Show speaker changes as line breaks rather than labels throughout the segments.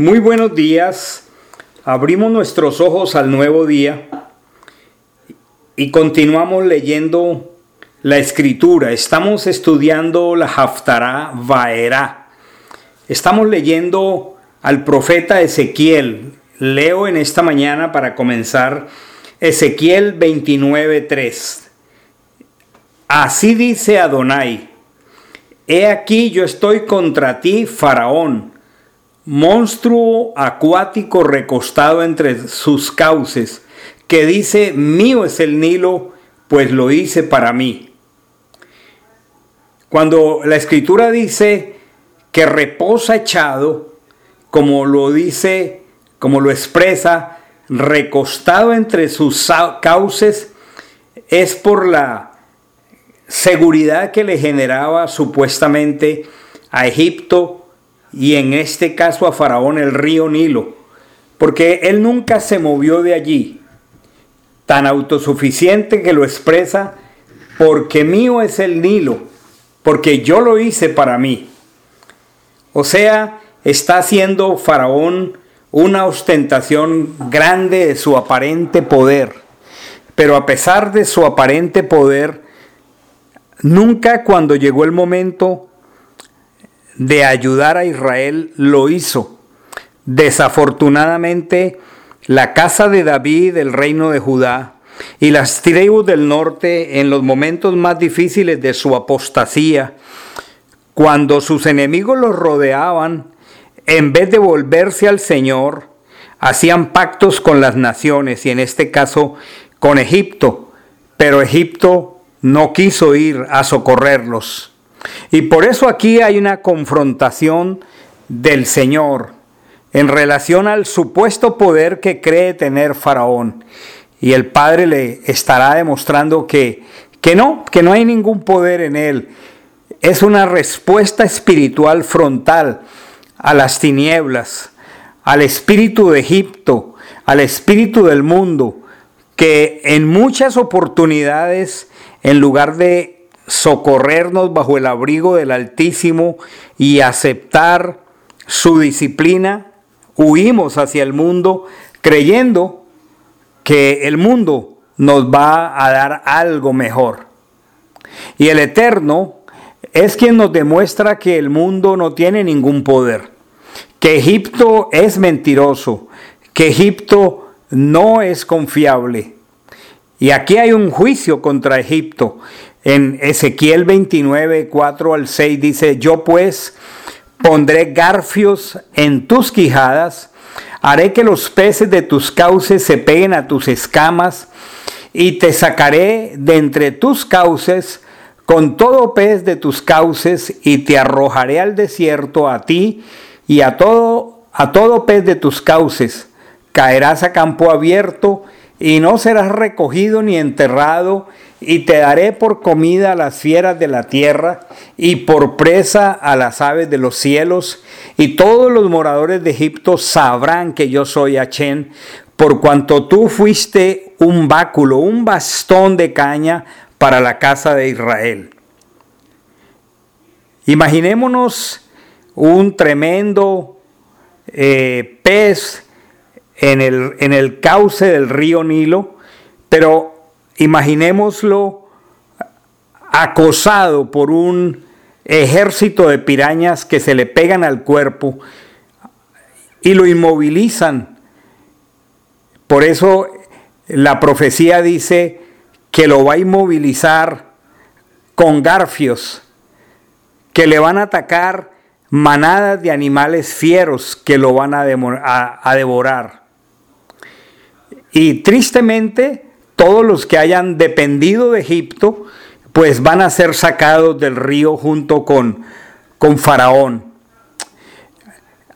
Muy buenos días. Abrimos nuestros ojos al nuevo día y continuamos leyendo la escritura. Estamos estudiando la Haftará Vaera. Estamos leyendo al profeta Ezequiel. Leo en esta mañana para comenzar Ezequiel 29:3. Así dice Adonai: He aquí yo estoy contra ti, Faraón monstruo acuático recostado entre sus cauces, que dice, mío es el Nilo, pues lo hice para mí. Cuando la escritura dice que reposa echado, como lo dice, como lo expresa, recostado entre sus cauces, es por la seguridad que le generaba supuestamente a Egipto y en este caso a Faraón el río Nilo, porque él nunca se movió de allí, tan autosuficiente que lo expresa, porque mío es el Nilo, porque yo lo hice para mí. O sea, está haciendo Faraón una ostentación grande de su aparente poder, pero a pesar de su aparente poder, nunca cuando llegó el momento de ayudar a Israel lo hizo. Desafortunadamente, la casa de David, el reino de Judá, y las tribus del norte en los momentos más difíciles de su apostasía, cuando sus enemigos los rodeaban, en vez de volverse al Señor, hacían pactos con las naciones y en este caso con Egipto, pero Egipto no quiso ir a socorrerlos. Y por eso aquí hay una confrontación del Señor en relación al supuesto poder que cree tener Faraón. Y el Padre le estará demostrando que, que no, que no hay ningún poder en él. Es una respuesta espiritual frontal a las tinieblas, al espíritu de Egipto, al espíritu del mundo, que en muchas oportunidades, en lugar de socorrernos bajo el abrigo del Altísimo y aceptar su disciplina, huimos hacia el mundo creyendo que el mundo nos va a dar algo mejor. Y el Eterno es quien nos demuestra que el mundo no tiene ningún poder, que Egipto es mentiroso, que Egipto no es confiable. Y aquí hay un juicio contra Egipto en Ezequiel 29, 4 al 6 dice, yo pues pondré garfios en tus quijadas, haré que los peces de tus cauces se peguen a tus escamas, y te sacaré de entre tus cauces con todo pez de tus cauces, y te arrojaré al desierto a ti y a todo, a todo pez de tus cauces. Caerás a campo abierto, y no serás recogido ni enterrado, y te daré por comida a las fieras de la tierra y por presa a las aves de los cielos, y todos los moradores de Egipto sabrán que yo soy Achén, por cuanto tú fuiste un báculo, un bastón de caña para la casa de Israel. Imaginémonos un tremendo eh, pez en el, en el cauce del río Nilo, pero imaginémoslo acosado por un ejército de pirañas que se le pegan al cuerpo y lo inmovilizan. Por eso la profecía dice que lo va a inmovilizar con garfios, que le van a atacar manadas de animales fieros que lo van a, a devorar. Y tristemente, todos los que hayan dependido de Egipto, pues van a ser sacados del río junto con, con Faraón.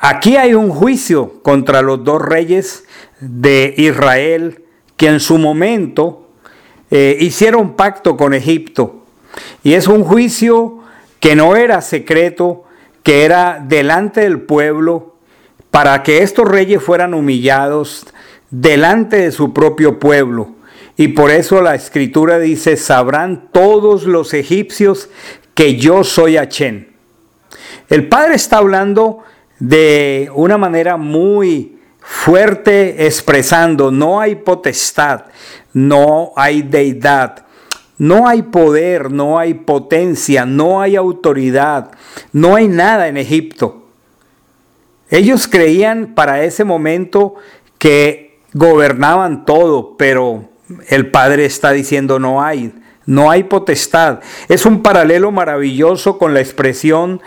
Aquí hay un juicio contra los dos reyes de Israel que en su momento eh, hicieron pacto con Egipto. Y es un juicio que no era secreto, que era delante del pueblo, para que estos reyes fueran humillados delante de su propio pueblo. Y por eso la escritura dice, sabrán todos los egipcios que yo soy Achén. El Padre está hablando de una manera muy fuerte expresando, no hay potestad, no hay deidad, no hay poder, no hay potencia, no hay autoridad, no hay nada en Egipto. Ellos creían para ese momento que gobernaban todo, pero el Padre está diciendo no hay, no hay potestad. Es un paralelo maravilloso con la expresión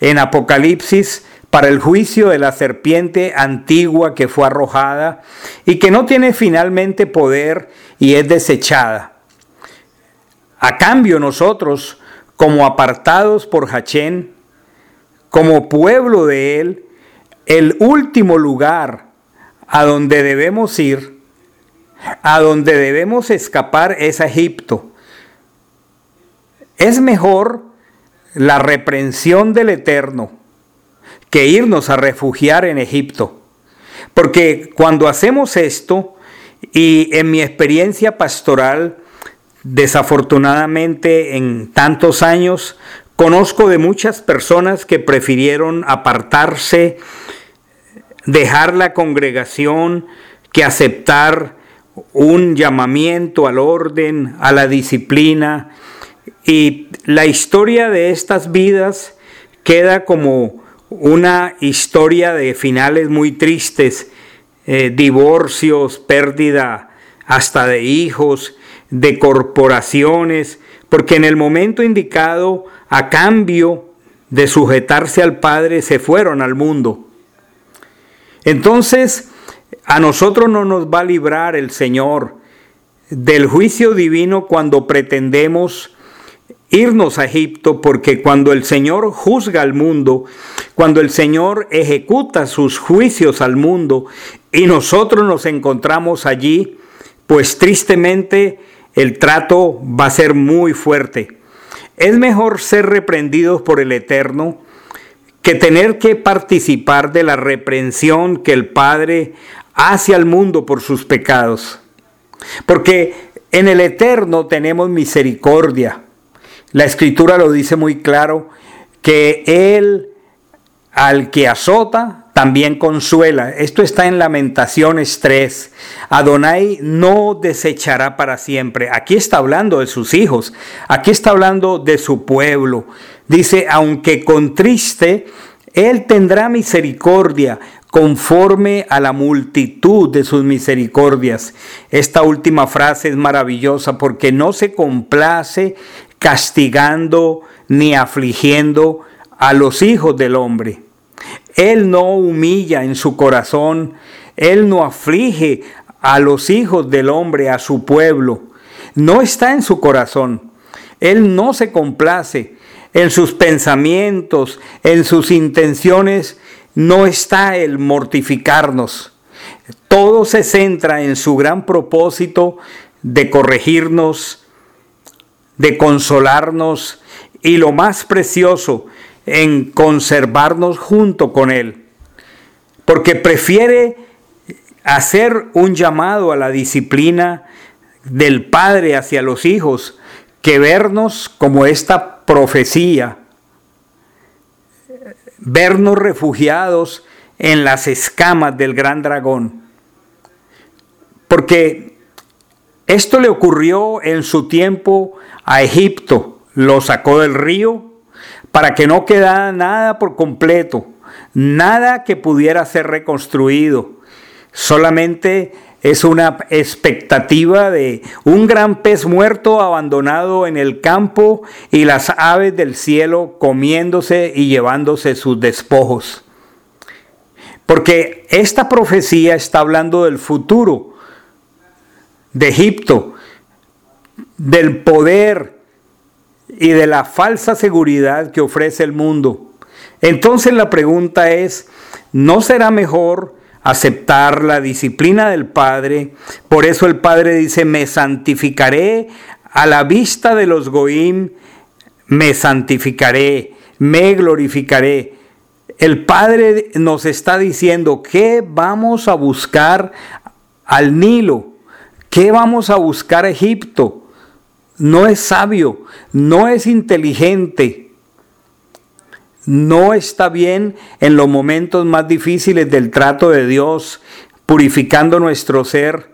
en Apocalipsis para el juicio de la serpiente antigua que fue arrojada y que no tiene finalmente poder y es desechada. A cambio nosotros, como apartados por Hachén, como pueblo de él, el último lugar a donde debemos ir, a donde debemos escapar es a Egipto. Es mejor la reprensión del Eterno que irnos a refugiar en Egipto. Porque cuando hacemos esto, y en mi experiencia pastoral, Desafortunadamente, en tantos años, conozco de muchas personas que prefirieron apartarse, dejar la congregación, que aceptar un llamamiento al orden, a la disciplina. Y la historia de estas vidas queda como una historia de finales muy tristes, eh, divorcios, pérdida hasta de hijos, de corporaciones, porque en el momento indicado, a cambio de sujetarse al Padre, se fueron al mundo. Entonces, a nosotros no nos va a librar el Señor del juicio divino cuando pretendemos irnos a Egipto, porque cuando el Señor juzga al mundo, cuando el Señor ejecuta sus juicios al mundo y nosotros nos encontramos allí, pues tristemente el trato va a ser muy fuerte. Es mejor ser reprendidos por el Eterno que tener que participar de la reprensión que el Padre hace al mundo por sus pecados. Porque en el Eterno tenemos misericordia. La Escritura lo dice muy claro, que Él al que azota también consuela. Esto está en Lamentaciones 3. Adonai no desechará para siempre. Aquí está hablando de sus hijos. Aquí está hablando de su pueblo. Dice, aunque contriste, Él tendrá misericordia conforme a la multitud de sus misericordias. Esta última frase es maravillosa porque no se complace castigando ni afligiendo a los hijos del hombre él no humilla en su corazón, Él no aflige a los hijos del hombre, a su pueblo. No está en su corazón. Él no se complace en sus pensamientos, en sus intenciones. No está el mortificarnos. Todo se centra en su gran propósito de corregirnos, de consolarnos y lo más precioso, en conservarnos junto con Él, porque prefiere hacer un llamado a la disciplina del Padre hacia los hijos que vernos como esta profecía, vernos refugiados en las escamas del gran dragón. Porque esto le ocurrió en su tiempo a Egipto, lo sacó del río, para que no quedara nada por completo, nada que pudiera ser reconstruido. Solamente es una expectativa de un gran pez muerto abandonado en el campo y las aves del cielo comiéndose y llevándose sus despojos. Porque esta profecía está hablando del futuro de Egipto, del poder y de la falsa seguridad que ofrece el mundo. Entonces la pregunta es, ¿no será mejor aceptar la disciplina del Padre? Por eso el Padre dice, me santificaré a la vista de los goim, me santificaré, me glorificaré. El Padre nos está diciendo que vamos a buscar al Nilo, que vamos a buscar a Egipto no es sabio, no es inteligente, no está bien en los momentos más difíciles del trato de Dios, purificando nuestro ser,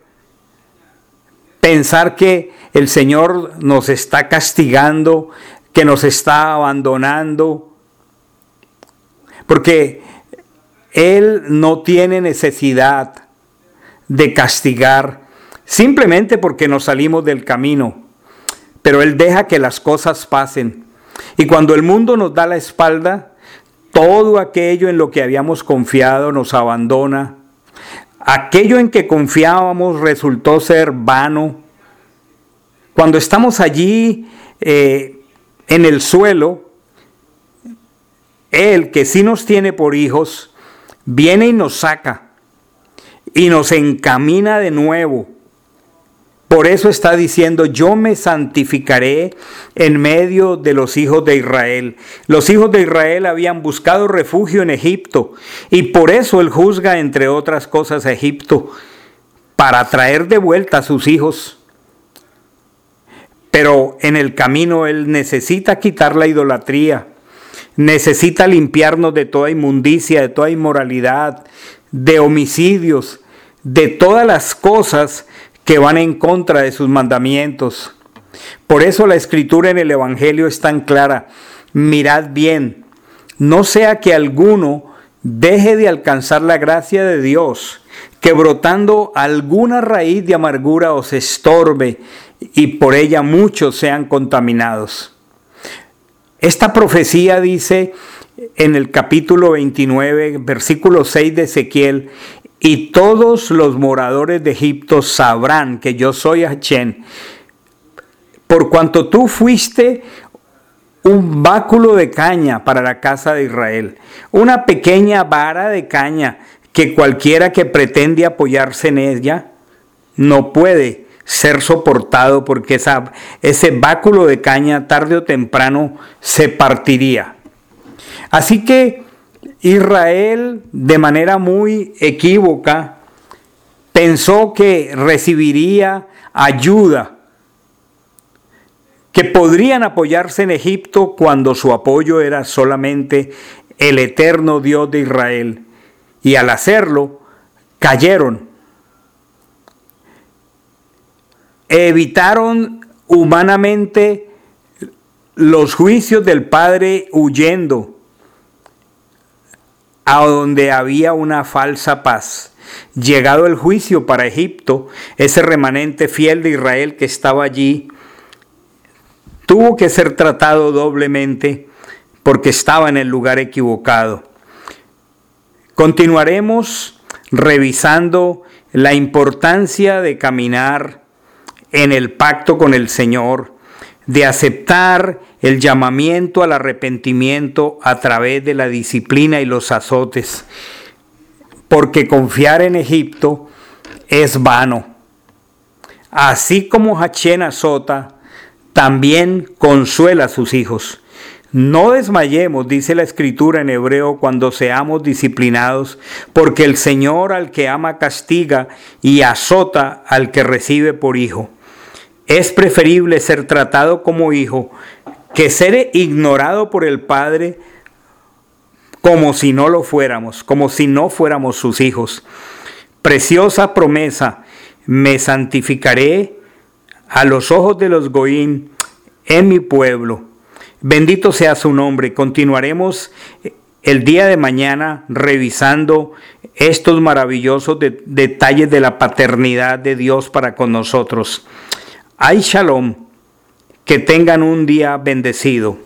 pensar que el Señor nos está castigando, que nos está abandonando, porque Él no tiene necesidad de castigar simplemente porque nos salimos del camino, pero Él deja que las cosas pasen. Y cuando el mundo nos da la espalda, todo aquello en lo que habíamos confiado nos abandona. Aquello en que confiábamos resultó ser vano. Cuando estamos allí eh, en el suelo, Él que sí nos tiene por hijos, viene y nos saca y nos encamina de nuevo por eso está diciendo, yo me santificaré en medio de los hijos de Israel. Los hijos de Israel habían buscado refugio en Egipto y por eso él juzga, entre otras cosas, a Egipto, para traer de vuelta a sus hijos. Pero en el camino él necesita quitar la idolatría, necesita limpiarnos de toda inmundicia, de toda inmoralidad, de homicidios, de todas las cosas que van en contra de sus mandamientos. Por eso la escritura en el Evangelio es tan clara. Mirad bien, no sea que alguno deje de alcanzar la gracia de Dios, que brotando alguna raíz de amargura os estorbe y por ella muchos sean contaminados. Esta profecía dice en el capítulo 29, versículo 6 de Ezequiel, y todos los moradores de Egipto sabrán que yo soy Hachén, por cuanto tú fuiste un báculo de caña para la casa de Israel, una pequeña vara de caña que cualquiera que pretende apoyarse en ella no puede ser soportado porque ese báculo de caña tarde o temprano se partiría. Así que Israel, de manera muy equívoca, pensó que recibiría ayuda, que podrían apoyarse en Egipto cuando su apoyo era solamente el eterno Dios de Israel. Y al hacerlo, cayeron. Evitaron humanamente los juicios del Padre huyendo a donde había una falsa paz. Llegado el juicio para Egipto, ese remanente fiel de Israel que estaba allí tuvo que ser tratado doblemente porque estaba en el lugar equivocado. Continuaremos revisando la importancia de caminar en el pacto con el Señor, de aceptar el llamamiento al arrepentimiento a través de la disciplina y los azotes, porque confiar en Egipto es vano. Así como Hachén azota, también consuela a sus hijos. No desmayemos, dice la escritura en hebreo, cuando seamos disciplinados, porque el Señor al que ama castiga y azota al que recibe por hijo. Es preferible ser tratado como hijo que ser ignorado por el Padre como si no lo fuéramos, como si no fuéramos sus hijos. Preciosa promesa, me santificaré a los ojos de los Goín en mi pueblo. Bendito sea su nombre. Continuaremos el día de mañana revisando estos maravillosos detalles de la paternidad de Dios para con nosotros. Ay, shalom. Que tengan un día bendecido.